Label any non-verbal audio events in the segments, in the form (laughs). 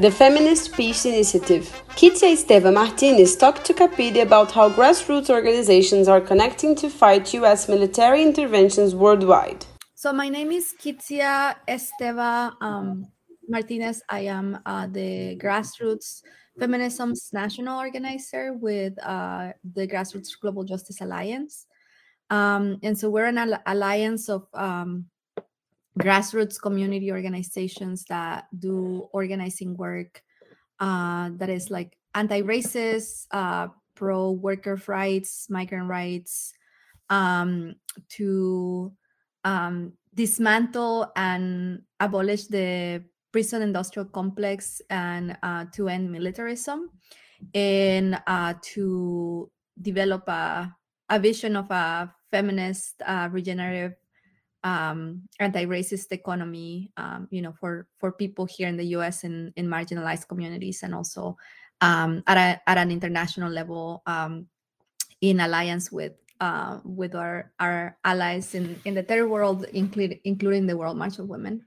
the Feminist Peace Initiative. Kitzia Esteva Martinez talked to Capire about how grassroots organizations are connecting to fight U.S. military interventions worldwide. So my name is Kitzia Esteva um, Martinez. I am uh, the grassroots feminism's national organizer with uh, the Grassroots Global Justice Alliance. Um, and so we're an al- alliance of um, grassroots community organizations that do organizing work uh, that is like anti-racist, uh, pro worker rights, migrant rights, um, to um, dismantle and abolish the prison industrial complex and uh, to end militarism and uh, to develop a, a vision of a feminist uh, regenerative um, anti-racist economy, um, you know, for for people here in the U.S. and in marginalized communities, and also um, at a, at an international level, um, in alliance with uh, with our our allies in in the third world, including including the World March of Women.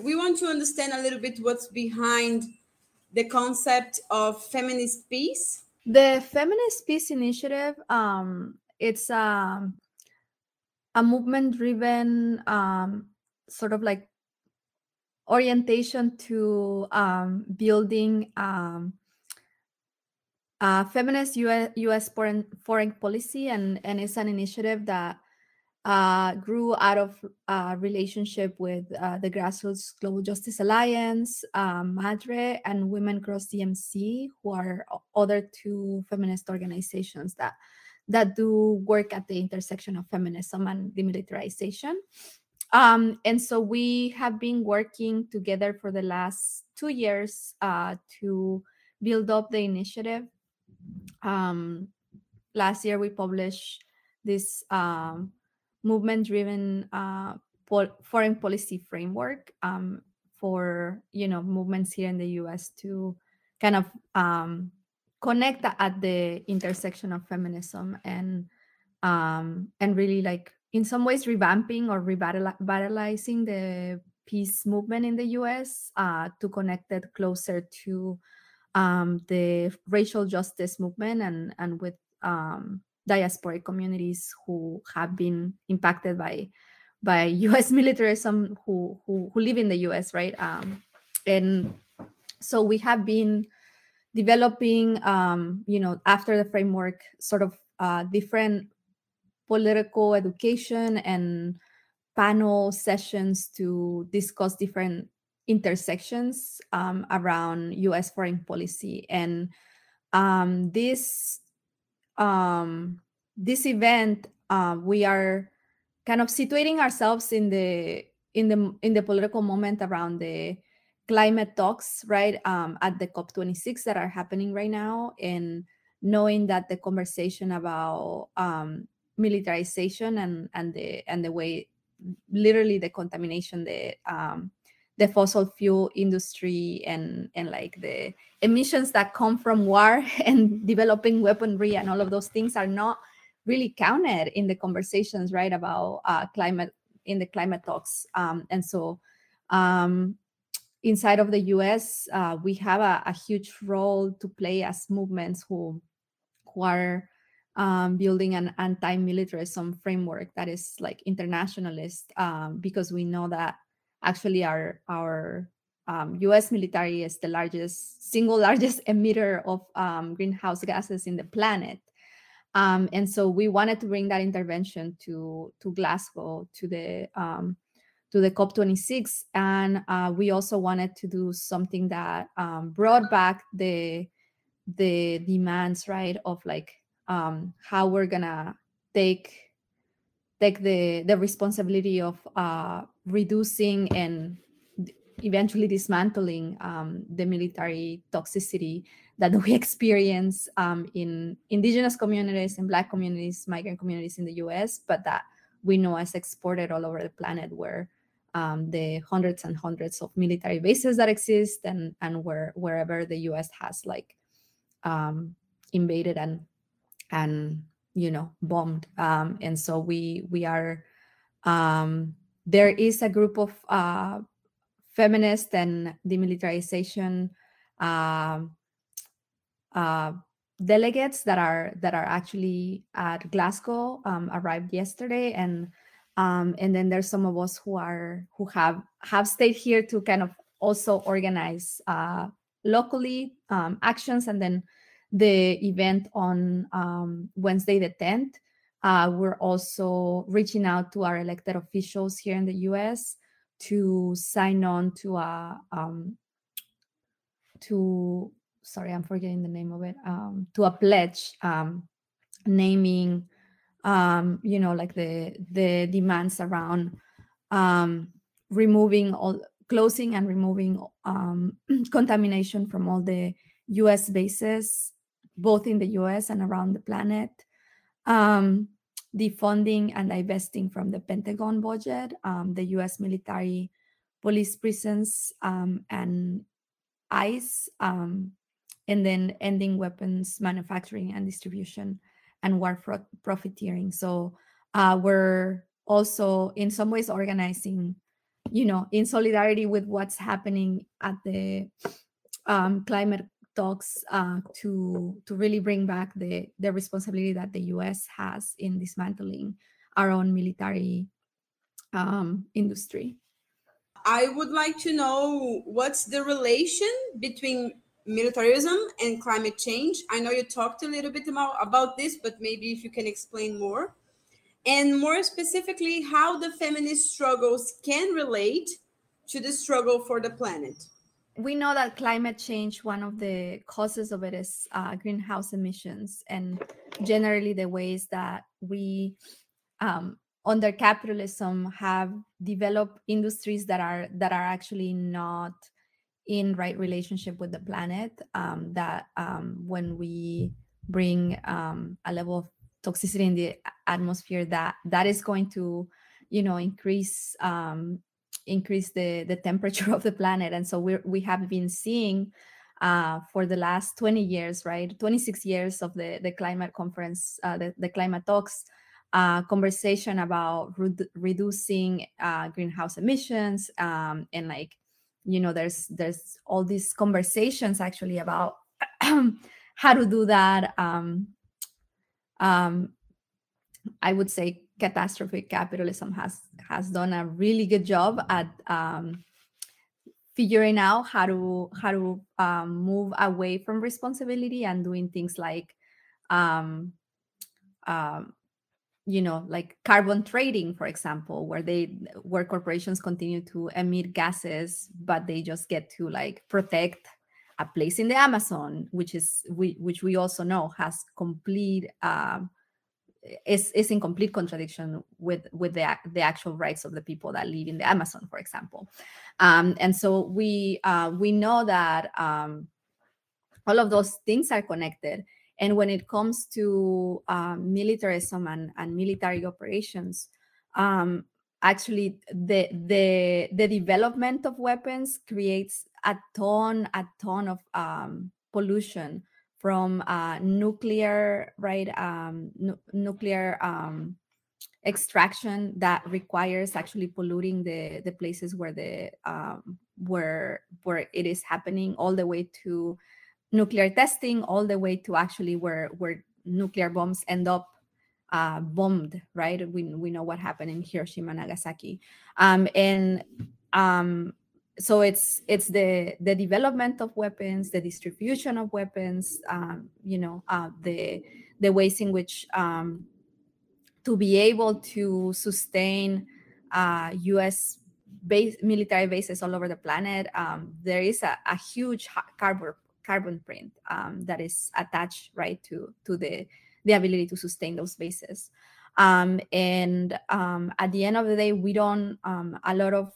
We want to understand a little bit what's behind the concept of feminist peace. The Feminist Peace Initiative, um, it's um, a movement driven um, sort of like orientation to um, building um, feminist US, US foreign, foreign policy, and, and it's an initiative that uh, grew out of a relationship with uh, the Grassroots Global Justice Alliance, um, MADRE, and Women Cross DMZ, who are other two feminist organizations that that do work at the intersection of feminism and demilitarization. Um, and so we have been working together for the last two years uh, to build up the initiative. Um, last year, we published this um, movement driven uh, pol- foreign policy framework um, for you know movements here in the us to kind of um, connect at the intersection of feminism and um and really like in some ways revamping or revitalizing the peace movement in the US uh, to connect it closer to um, the racial justice movement and and with um, diasporic communities who have been impacted by by (laughs) U.S. militarism who who, who live in the U.S. right um, and so we have been developing, um, you know, after the framework, sort of uh, different political education and panel sessions to discuss different intersections um, around U.S. foreign policy. And um, this um, this event, uh, we are kind of situating ourselves in the in the in the political moment around the climate talks, right, um, at the COP26 that are happening right now, and knowing that the conversation about um, militarization and and the and the way, literally the contamination, the um, the fossil fuel industry and and like the emissions that come from war (laughs) and developing weaponry and all of those things are not really counted in the conversations right about uh, climate in the climate talks. Um, and so um, inside of the US, uh, we have a, a, huge role to play as movements who, who are um, building an anti-militarism framework that is like internationalist, um, because we know that actually our our um, U.S. military is the largest single largest (laughs) emitter of um, greenhouse gases in the planet. Um, and so we wanted to bring that intervention to to Glasgow to the um, to the COP26. And uh, we also wanted to do something that um, brought back the the demands, right, of like um, how we're gonna take take the the responsibility of uh, reducing and eventually dismantling um, the military toxicity that we (laughs) experience um, in indigenous communities and black communities migrant communities in the us but that we know as exported all over the planet where um, the hundreds and hundreds of military bases that exist and and where wherever the U.S. has like um, invaded and and you know bombed um, and so we we are um, there is a group of uh, feminist and demilitarization uh, uh, delegates that are that are actually at Glasgow um, arrived yesterday, and um, and then there's some of us who are who have have stayed here to kind of also organize uh, locally um, actions, and then the event on um, Wednesday the 10th. Uh, we're also reaching out to our elected officials here in the U.S. to sign on to a um, to sorry, I'm forgetting the name of it, um, to a pledge um, naming, um, you know, like the the demands around um, removing all, closing and removing um, (clears throat) contamination from all the U.S. bases, both in the U.S. and around the planet. Um, defunding and divesting from the Pentagon budget, um, the U.S. military, police prisons, um, and ICE, um, and then ending weapons manufacturing and distribution and war profiteering. So uh, we're also in some ways organizing, you know, in solidarity with what's happening at the um, climate talks uh, to to really bring back the the responsibility that the U.S. has in dismantling our own military um, industry. I would like to know what's the relation between militarism and climate change. I know you talked a little bit about, about this, but maybe if you can explain more. And more specifically, how the feminist struggles can relate to the struggle for the planet. We know that climate change, one of the causes of it is uh, greenhouse emissions, and generally the ways that we, um, under capitalism, have developed industries that are that are actually not in right relationship with the planet um, that um, when we bring um, a level of toxicity in the atmosphere that that is going to you know increase um, increase the the temperature (laughs) of the planet. And so we we have been seeing uh, for the last 20 years right 26 years of the the climate conference uh, the, the climate talks uh, conversation about re- reducing uh, greenhouse emissions um, and like you know there's there's all these conversations actually about (clears throat) how to do that um, um, i would say catastrophic capitalism has has done a really good job at um, figuring out how to how to um, move away from responsibility and doing things like um, um, you know like carbon trading for example where they where corporations continue to emit gases but they just get to like protect a place in the amazon which is we which we also know has complete uh, is is in complete contradiction with with the the actual rights of the people that live in the amazon for example. Um, and so we uh, we know that um, all of those things are connected and when it comes to um, militarism and, and military operations, um, actually the the the development of weapons creates a ton a ton of um, pollution from uh, nuclear right um, nuclear um, extraction that requires actually polluting the the places where the um, where where it is happening all the way to nuclear testing all the way to actually where where nuclear bombs end up uh, bombed right? We, we know what happened in hiroshima nagasaki. Um, and um, so it's it's the the development of weapons the distribution of weapons um, you know uh, the the ways in which um, to be able to sustain uh, us base military bases all over the planet um, there is a, a huge carbon carbon print um, that is attached right to to the the ability to sustain those bases. Um, and um, at the end of the day we don't um, a lot of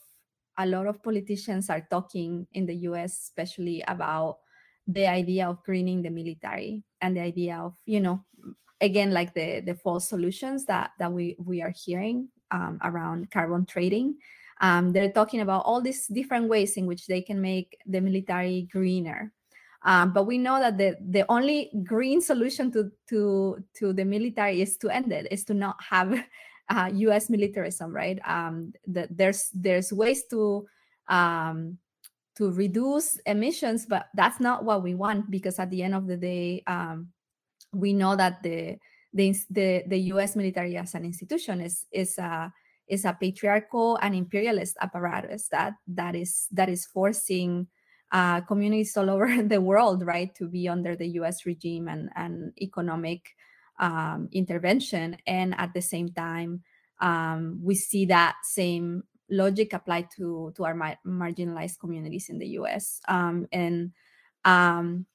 a lot of politicians are talking in the us especially about the idea of greening the military and the idea of you know again like the the false solutions that that we we are hearing um, around carbon trading. Um, they're talking about all these different ways in which they can make the military greener um, but we know that the, the only green solution to, to, to the military is to end it, is to not have (laughs) uh, U.S. militarism, right? Um, that there's there's ways to um, to reduce emissions, but that's not what we want because at the end of the day, um, we know that the, the the the U.S. military as an institution is is a is a patriarchal and imperialist apparatus that that is that is forcing uh, communities all over (laughs) the world, right, to be under the U.S. regime and and economic um, intervention, and at the same time, um, we see that same logic applied to to our ma- marginalized communities in the U.S. Um, and um,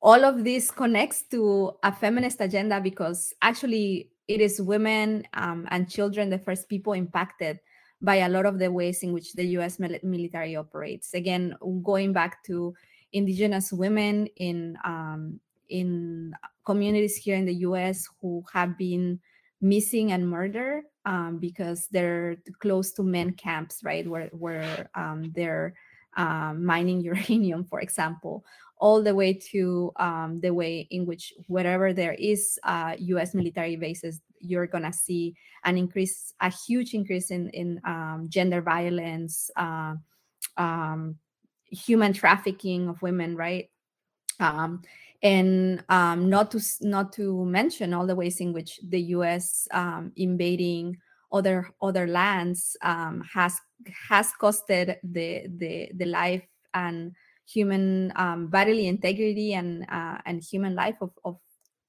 all of this connects to a feminist agenda because actually it is women um, and children the first people impacted by a lot of the ways in which the U.S. military operates. Again, going back to indigenous women in um, in communities here in the U.S. who have been missing and murdered um, because they're close to men camps, right, where where um, they're um, mining (laughs) uranium, for example, all the way to um, the way in which wherever there is uh, U.S. military bases, you're gonna see an increase, a huge increase in in um, gender violence, uh, um, human trafficking of women, right? Um, and um, not to not to mention all the ways in which the U.S. Um, invading other other lands has has costed the the the life and human um, bodily integrity and uh, and human life of, of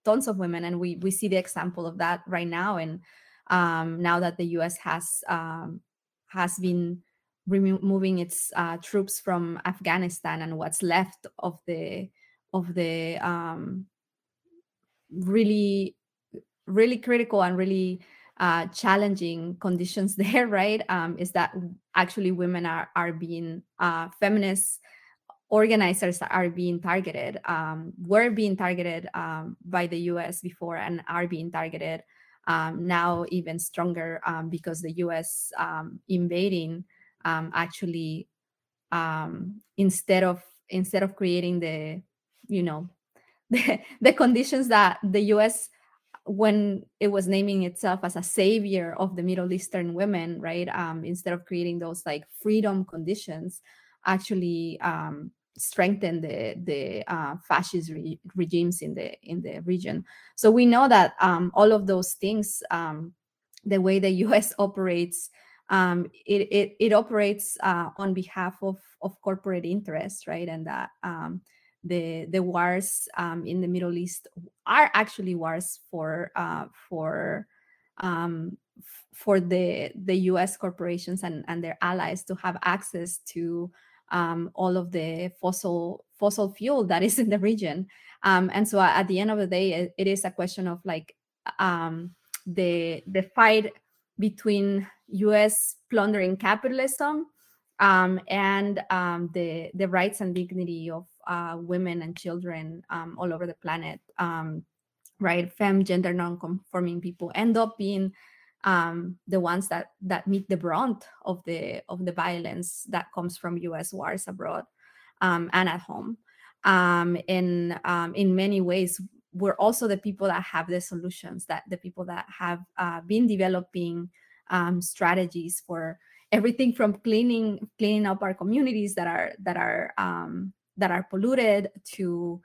tons of women and we we see the example of that right now. And um, now that the us has um, has been removing its uh, troops from afghanistan and what's left of the of the um, really really critical and really uh, challenging conditions (laughs) there right? Um, is that actually women are are being uh, feminists organizers are being targeted, um, were being targeted um, by the US before and are being targeted um, now even stronger um, because the US um, invading um, actually instead of instead of creating the you know (laughs) the, the conditions that the US when it was naming itself as a savior of the Middle Eastern women, right? instead of creating those like freedom conditions, actually um, strengthen the the uh, fascist re- regimes in the in the region. So we know that um, all of those things, um, the way the U.S. (laughs) operates, um, it, it, it operates uh, on behalf of of corporate interests, right? And that um, the the wars um, in the Middle East are actually wars for uh, for um, for the the U.S. corporations and and their allies to have access to um, all of the fossil fossil fuel that is in the region. Um, and so at the end of the day, it, it is a question of like um, the the fight between U.S. plundering capitalism um, and um, the the rights and dignity of uh, women and children um, all over the planet. right, femme, gender non-conforming people end up being um, the ones that that meet the brunt of the of the violence that comes from U.S. wars abroad um, and at home. Um, in um, in many ways, we're also the people that have the solutions. That the people that have uh, been developing um, strategies for everything from cleaning cleaning up our communities that are that are um, that are polluted to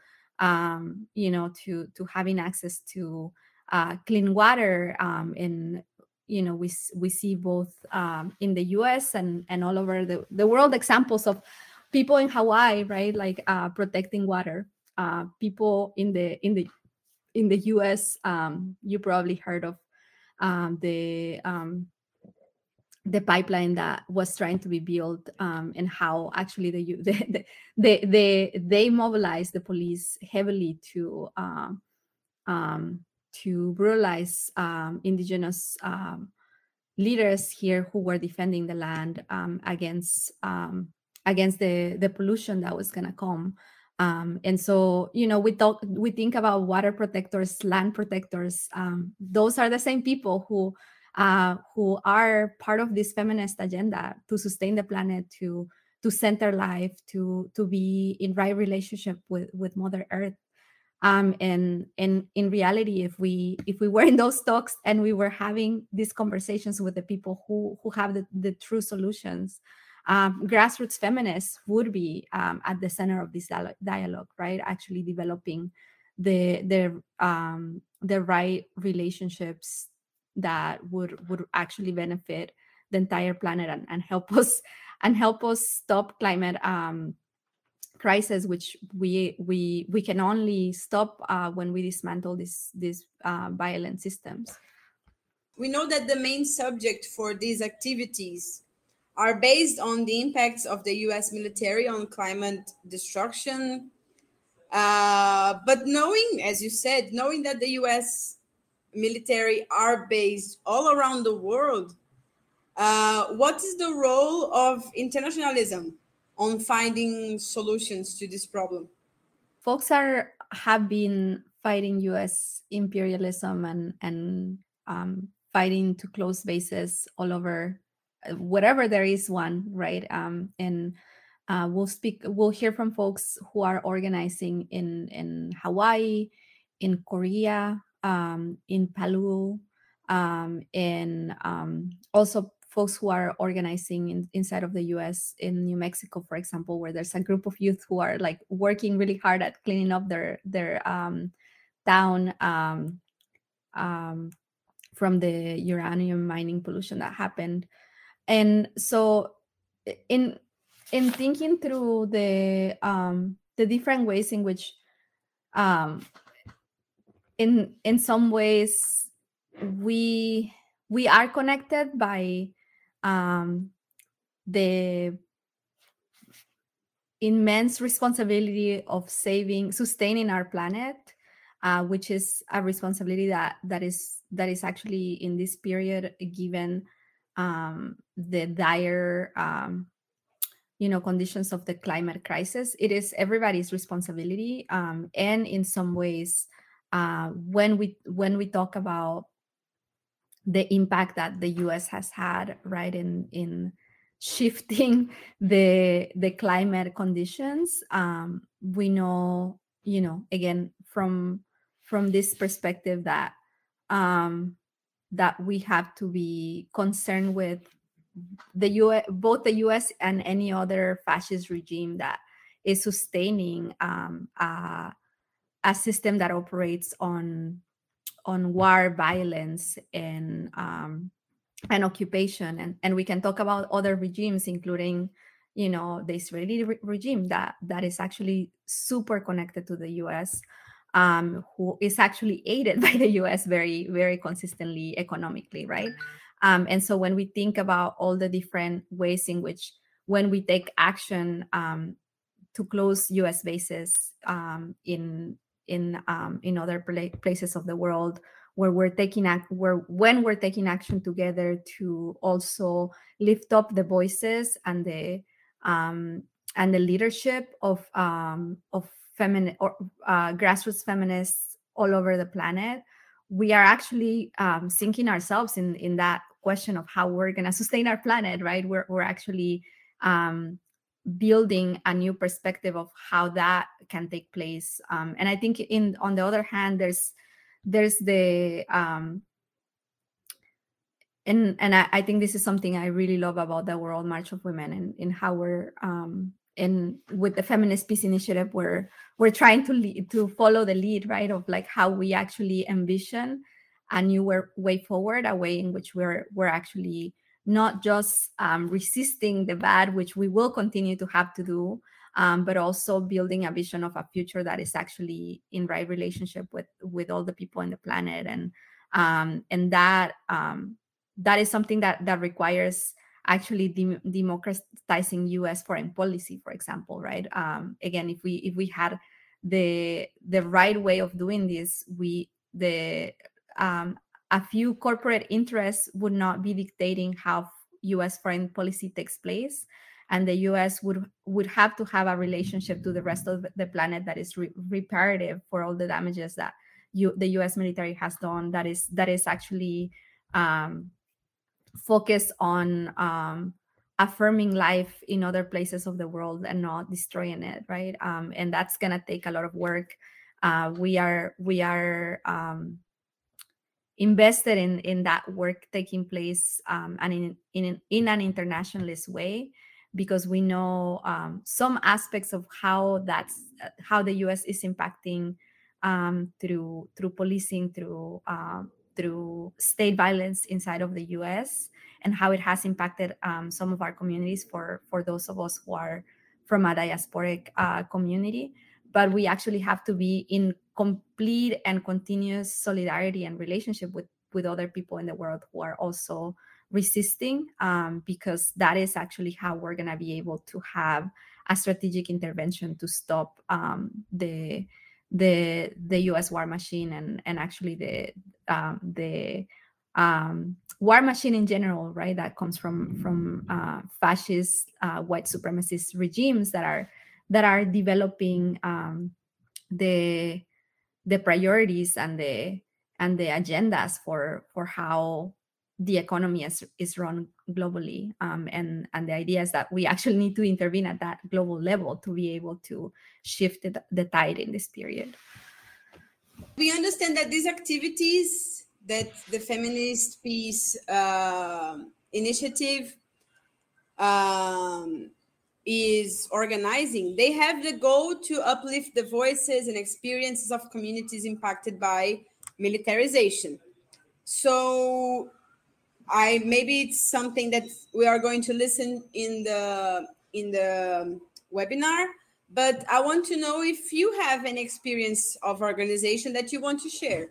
you know to to having access to uh, clean water um, in you know we we see both um, in the U.S. and and all over the, the world examples of people in Hawaii, right? Like uh, protecting water. Uh, people in the in the in the U.S. Um, you probably heard of um, the um, the pipeline that was trying to be built um, and how actually the, (laughs) the, the, they they mobilized the police heavily to um, um, to brutalize um, indigenous um, leaders here who were defending the land um, against um, against the the pollution that was going to come. Um, and so, you know, we talk, we think about water protectors, land protectors. Um, those are the same people who uh, who are part of this feminist agenda to sustain the planet, to to center life, to to be in right relationship with with Mother Earth um, and and in reality if we if we were in those talks and we were having these conversations with the people who who have the, the true solutions um, grassroots feminists would be um, at the center of this dialogue, right? Actually developing the the um, the right relationships that would would actually benefit the entire planet and, and help us and help us stop climate um, crisis, which we we we can only stop uh, when we dismantle these these uh, violent systems. We know that the main subject for these activities are based on the impacts of the U.S. military on climate destruction. Uh, but knowing, as you said, knowing that the U.S. military are based all around the world, uh, what is the role of internationalism on finding solutions to this problem? Folks are have been fighting U.S. imperialism and and um, fighting to close bases all over, uh, whatever there is one, right? Um, and uh, we'll speak. We'll hear from folks who are organizing in in Hawaii, in Korea, um, in Palau, um, and um, also folks who are organizing in, inside of the US in New Mexico, for example, where there's a group of youth who are like working really hard at cleaning up their their um, town um, um, from the uranium mining pollution that happened. And so in in thinking through the um, the different ways in which um, in in some ways we we are connected by um, the immense responsibility of saving sustaining our planet uh, which is a responsibility that that is that is actually in this period given um, the dire um, you know conditions of the climate crisis. It is everybody's responsibility um, and in some ways uh, when we when we talk about the impact that the US has had right in in shifting (laughs) the the climate conditions. Um, we know you know again from from this perspective that um, that we have to be concerned with the US both the US and any other fascist regime that is sustaining um, a, a system that operates on on war violence and um, and occupation. And and we can talk about other regimes including you know the israeli re- regime that that is actually super connected to the us um, who is actually aided (laughs) by the us very very consistently economically right? Um, and so when we think about all the different ways in which when we take action um, to close us bases um, in in um, in other places of the world where we're taking act where when we're taking action together to also lift up the voices and the um, and the leadership of um, of feminine or uh, grassroots feminists all over the planet we are actually um, sinking ourselves in in that question of how we're going to sustain our planet right? We're, we're actually um, building a new perspective of how that can take place. Um, and i think in on the other hand there's there's the um and and I, I think this is something i really love about the world march of women and in how we're um in with the feminist peace initiative we're we're trying to lead, to follow the lead right of like how we actually envision a new way forward a way in which we're we're actually not just um, resisting the bad, which we will continue to have to do, um, but also building a vision of a future that is actually in right relationship with with all the people on the planet, and um, and that um, that is something that that requires actually de- democratizing U.S. foreign policy, for example, right? Um, again, if we if we had the the right way of doing this, we the um, a few corporate interests would not be dictating how US foreign policy takes place and the US would would have to have a relationship to the rest of the planet that is re- reparative for all the damages that you, the US military has done that is that is actually um, focused on um, affirming life in other places of the world and not destroying it right? Um, and that's going to take a lot of work. Uh, we are we are um, invested in in that work taking place um, and in in in an internationalist way because we know um, some aspects of how that's how the U.S. is impacting um, through through policing, through uh, through state violence inside of the U.S. and how it has impacted um, some of our communities for for those of us who are from a diasporic uh, community. But we actually have to be in complete and continuous solidarity and relationship with with other people in the world who are also resisting um, because that is actually how we're going to be able to have a strategic intervention to stop um, the the the U.S. war machine and and actually the um, the um, war machine in general, right? That comes from from uh, fascist uh, white supremacist regimes that are that are developing um, the the priorities and the and the agendas for for how the economy is, is run globally. Um, and and the idea is that we actually need to intervene at that global level to be able to shift the, the tide in this period. We understand that these activities that the feminist peace uh, initiative um, is organizing they have the goal to uplift the voices and experiences of communities impacted by militarization so I maybe it's something that we are going to listen in the in the webinar, but I want to know if you have an experience of organization that you want to share.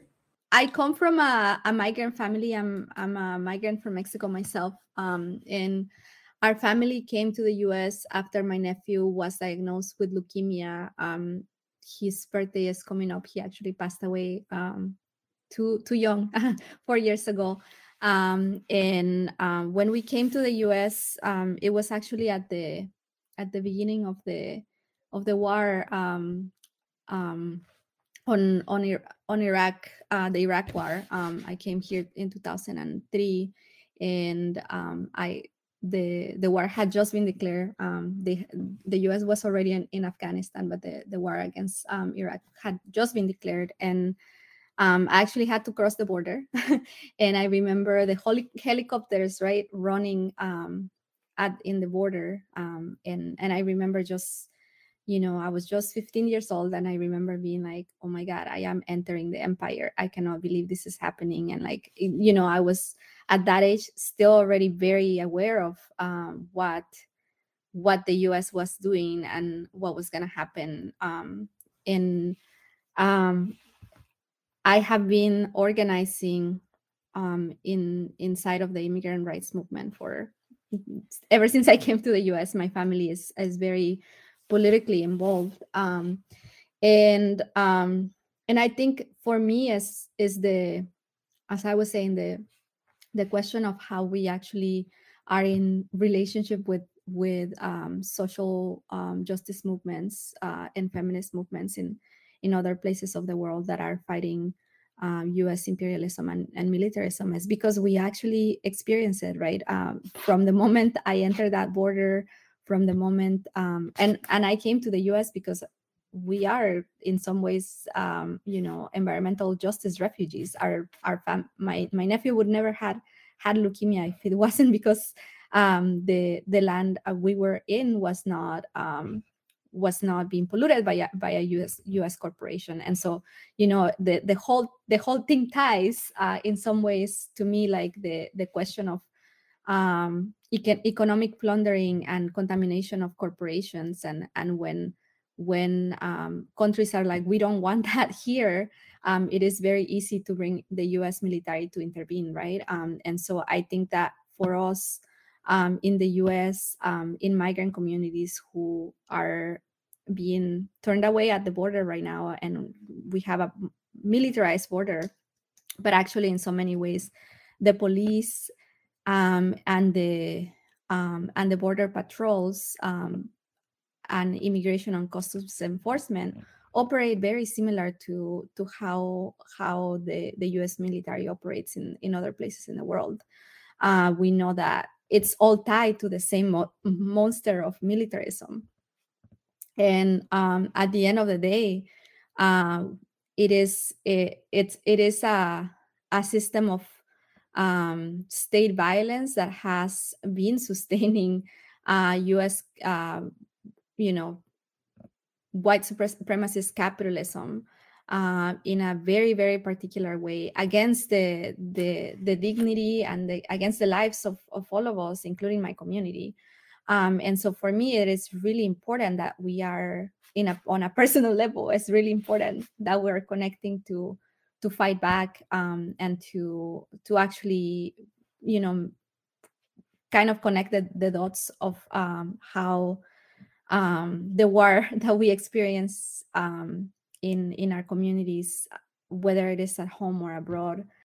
I come from a, a migrant family. I'm I'm a migrant from Mexico myself. Um, and our family came to the U.S. after my nephew was diagnosed with leukemia. Um, his birthday is coming up. He actually passed away um, too too young, (laughs) four years ago. Um, and um, when we came to the U.S., um, it was actually at the at the beginning of the of the war um, on on on Iraq, uh, the Iraq War. I came here in 2003, and I the the war had just been declared. the the U.S. was already in, in Afghanistan, but the the war against Iraq had just been declared, and um, I actually had to cross the border, (laughs) and I remember the heli- helicopters right running um, at in the border, um, and and I remember just you know I was just 15 years old, and I remember being like, oh my god, I am entering the empire. I cannot believe this is happening, and like you know I was at that age still already very aware of um, what what the U.S. was doing and what was going to happen. Um, and um, I have been organizing um, in inside of the immigrant rights movement for (laughs) ever since I came to the U.S. My family is is very politically involved, um, and um, and I think for me is is the as I was saying the the question of how we actually are in relationship with with um, social um, justice movements uh, and feminist movements in in other places of the world that are fighting um, US imperialism and, and, militarism is because we actually experience it, right? Um, from the moment I entered that border, from the moment, um, and, and I came to the US because we are in some ways, um, you know, environmental justice refugees. Our, our fam- my, my nephew would never had had leukemia if it (laughs) wasn't because um, the, the land uh, we were in was not, um, was not being polluted by a, by a US US corporation, and so you know the the whole the whole thing ties uh, in some ways to me like the the question of um, econ- economic plundering and contamination of corporations, and and when when um, countries are like we don't want (laughs) that here, um, it is very easy to bring the U.S. military to intervene, right? Um, and so I think that for us um, in the US um, in migrant communities who are being turned away at the border right now. And we have a militarized border, but actually, in so many ways, the police um, and the and the border patrols and immigration and customs enforcement operate very similar to to how how the, the U.S. military operates in in other places in the world. Uh, we know that it's all tied to the same mo- monster of militarism. And um, at the end of the day, uh, it is it, it's it is a a system of um, state violence that has been sustaining uh, U.S. You know white supremacist capitalism uh, in a very very particular way against the the the dignity and the, against the lives of, of all of us including my community. Um, and so for me it is really important that we are in a on a personal (laughs) level. It's really important that we're connecting to to fight back um, and to to actually you know kind of connect the, the dots of um, how um, the war (laughs) that we experience um, in in our communities, whether it is at home or abroad,